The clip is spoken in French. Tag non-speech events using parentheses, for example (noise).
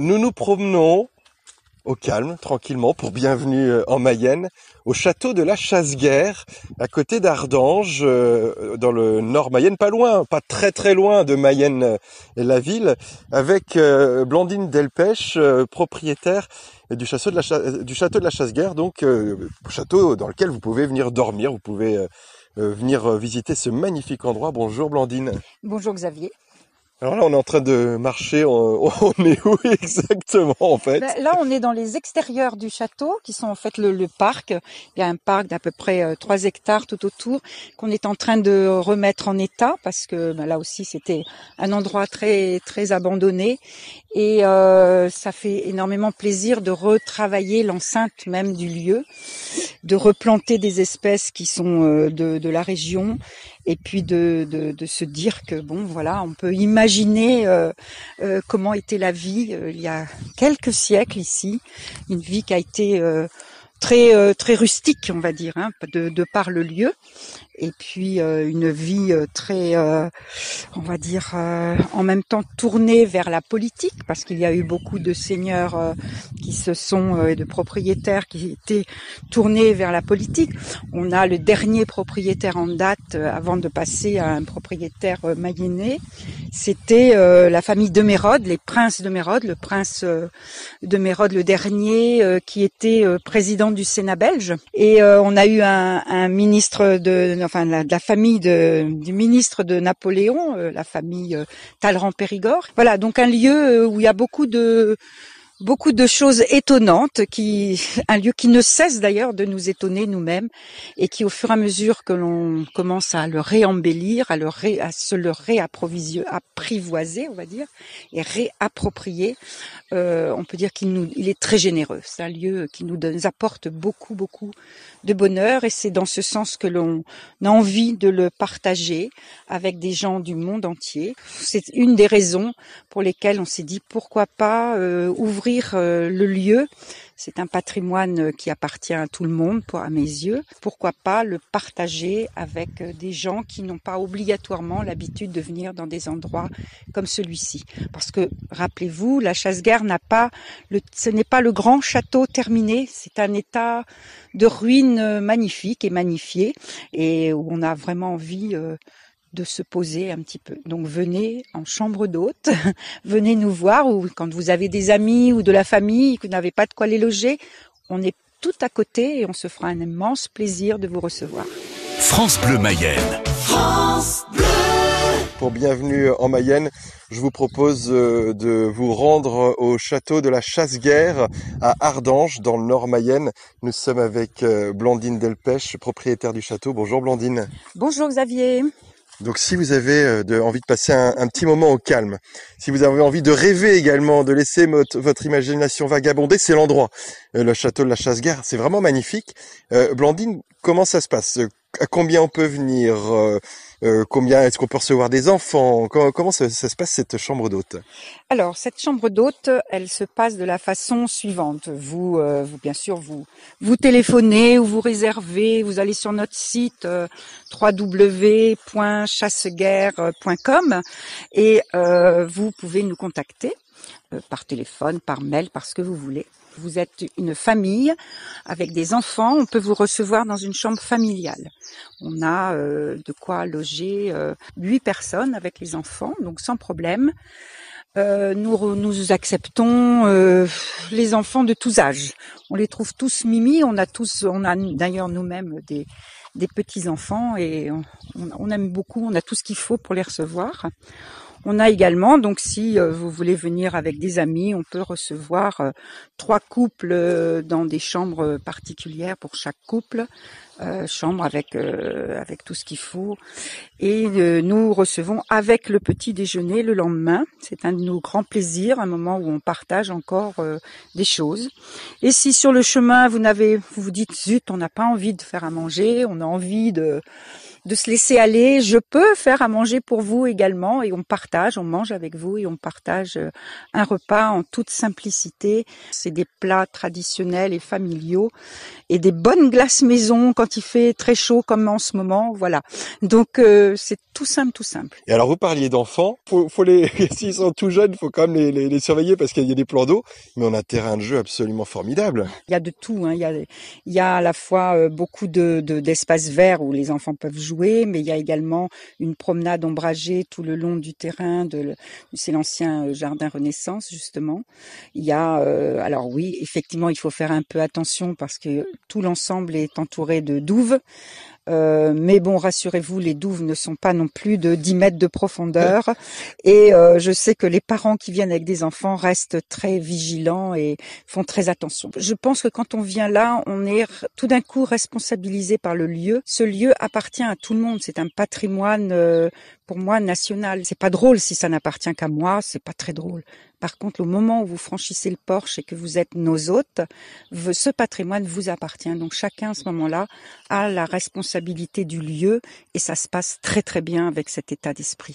nous nous promenons au calme, tranquillement, pour bienvenue euh, en Mayenne, au château de la Chasse-Guerre, à côté d'Ardange, euh, dans le nord Mayenne, pas loin, pas très très loin de Mayenne euh, et la ville, avec Blandine Delpech, propriétaire du château de la, du Chasse-Guerre, donc château dans lequel vous pouvez venir dormir, vous pouvez venir visiter ce magnifique endroit. Bonjour Blandine. Bonjour Xavier. Alors là, on est en train de marcher. On, (laughs) est où exactement en fait? Ben, Là, on est dans les extérieurs du château, qui sont en fait le, parc. Il y a un parc d'à peu près 3 euh, hectares tout autour, qu'on est en train de remettre en état, parce que ben, là aussi, c'était un endroit très très abandonné. Et euh, ça fait énormément plaisir de retravailler l'enceinte même du lieu, de replanter des espèces qui sont euh, de, de la région et puis de, se dire que bon voilà on peut imaginer euh, euh, comment était la vie euh, il y a quelques siècles ici. Une vie qui a été très très rustique on va dire hein, de, de par le lieu et puis euh, une vie euh, très, euh, on va dire, en même temps tournée vers la politique, parce qu'il y a eu beaucoup de seigneurs qui se sont et de propriétaires qui étaient tournés vers la politique. On a le dernier propriétaire en date avant de passer à un propriétaire mayennais, c'était la famille de Mérode, les princes de Mérode, le prince de Mérode le dernier qui était président du Sénat belge. Et on a eu un, un ministre de enfin la, de la famille de, du ministre de Napoléon, euh, la famille euh, Talleyrand-Périgord. Voilà, donc un lieu euh, où il y a beaucoup de beaucoup de choses étonnantes, qui, un lieu qui ne cesse d'ailleurs de nous étonner nous-mêmes et qui, au fur et à mesure que l'on commence à le réembellir, à, le ré, à se le réapprivoiser, on va dire, et réapproprier, euh, on peut dire qu'il nous, il est très généreux. C'est un lieu qui nous, apporte beaucoup, beaucoup de bonheur et c'est dans ce sens que l'on a envie de le partager avec des gens du monde entier. C'est une des raisons pour lesquelles on s'est dit pourquoi pas euh, ouvrir euh, le lieu. C'est un patrimoine qui appartient à tout le monde, pour, à mes yeux. Pourquoi pas le partager avec euh, des gens qui n'ont pas obligatoirement l'habitude de venir dans des endroits comme celui-ci. Parce que, rappelez-vous, la chasse-guerre n'a pas, ce n'est pas le grand château terminé, c'est un état de ruines magnifique et magnifié, et où on a vraiment envie euh, de se poser un petit peu. Donc venez en chambre d'hôte, (laughs) venez nous voir ou quand vous avez des amis ou de la famille que vous n'avez pas de quoi les loger, on est tout à côté et on se fera un immense plaisir de vous recevoir. France Bleu Mayenne. France Bleu. Pour bienvenue en Mayenne, je vous propose euh, de vous rendre au château de la Chasse-Guerre à Ardange, dans le nord Mayenne. Nous sommes avec euh, Blandine Delpech, propriétaire du château. Bonjour Blandine. Bonjour Xavier. Donc si vous avez euh, envie de passer un, petit moment au calme, si vous avez envie de rêver également, de laisser votre, imagination vagabonder, c'est l'endroit. Euh, le château de la Chasse-Gare, c'est vraiment magnifique. Euh, Blandine, comment ça se passe? À combien on peut venir euh, combien est-ce qu'on peut recevoir des enfants Comment, ça, se passe cette chambre d'hôte? Alors cette chambre d'hôte, elle se passe de la façon suivante. Vous, euh, vous bien sûr, vous vous téléphonez ou vous réservez. Vous allez sur notre site euh, www.chasseguerre.com et euh, vous pouvez nous contacter par téléphone, par mail, par ce que vous voulez vous êtes une famille avec des enfants, on peut vous recevoir dans une chambre familiale. On a euh, de quoi loger euh, huit personnes avec les enfants, donc sans problème. Euh, nous, nous acceptons les enfants de tous âges. On les trouve tous mimi. On a tous, on a d'ailleurs nous-mêmes des, des petits enfants et on, on, aime beaucoup. On a tout ce qu'il faut pour les recevoir. On a également, donc si euh, vous voulez venir avec des amis, on peut recevoir euh, trois couples euh, dans des chambres particulières pour chaque couple, chambre avec avec tout ce qu'il faut. Et nous recevons avec le petit déjeuner le lendemain. C'est un de nos grands plaisirs, un moment où on partage encore des choses. Et si sur le chemin vous n'avez, vous vous dites zut, on n'a pas envie de faire à manger, on a envie de de se laisser aller. Je peux faire à manger pour vous également et on partage, on mange avec vous et on partage euh, un repas en toute simplicité. C'est des plats traditionnels et familiaux et des bonnes glaces maison quand quand il fait très chaud comme en ce moment, voilà. Donc euh, c'est tout simple, tout simple. Et alors vous parliez d'enfants, faut, faut les, (laughs) s'ils sont tout jeunes, faut quand même les, les, les surveiller parce qu'il y a des plans d'eau, mais on a un terrain de jeu absolument formidable. Il y a de tout, hein. il, y a, il y a à la fois euh, beaucoup de, de, d'espaces verts où les enfants peuvent jouer, mais il y a également une promenade ombragée tout le long du terrain, de, c'est l'ancien euh, jardin Renaissance justement. Il y a, euh, alors oui, effectivement, il faut faire un peu attention parce que tout l'ensemble est entouré de douves. Euh, mais bon, rassurez-vous, les douves ne sont pas non plus de 10 mètres de profondeur. (laughs) Et euh, je sais que les parents qui viennent avec des enfants restent très vigilants et font très attention. Je pense que quand on vient là, on est tout d'un coup responsabilisé par le lieu. Ce lieu appartient à tout le monde. C'est un patrimoine euh, pour moi national. C'est pas drôle si ça n'appartient qu'à moi. C'est pas très drôle. Par contre, au moment où vous franchissez le porche et que vous êtes nos hôtes, ce patrimoine vous appartient. Donc chacun à ce moment-là a la responsabilité du lieu et ça se passe très très bien avec cet état d'esprit.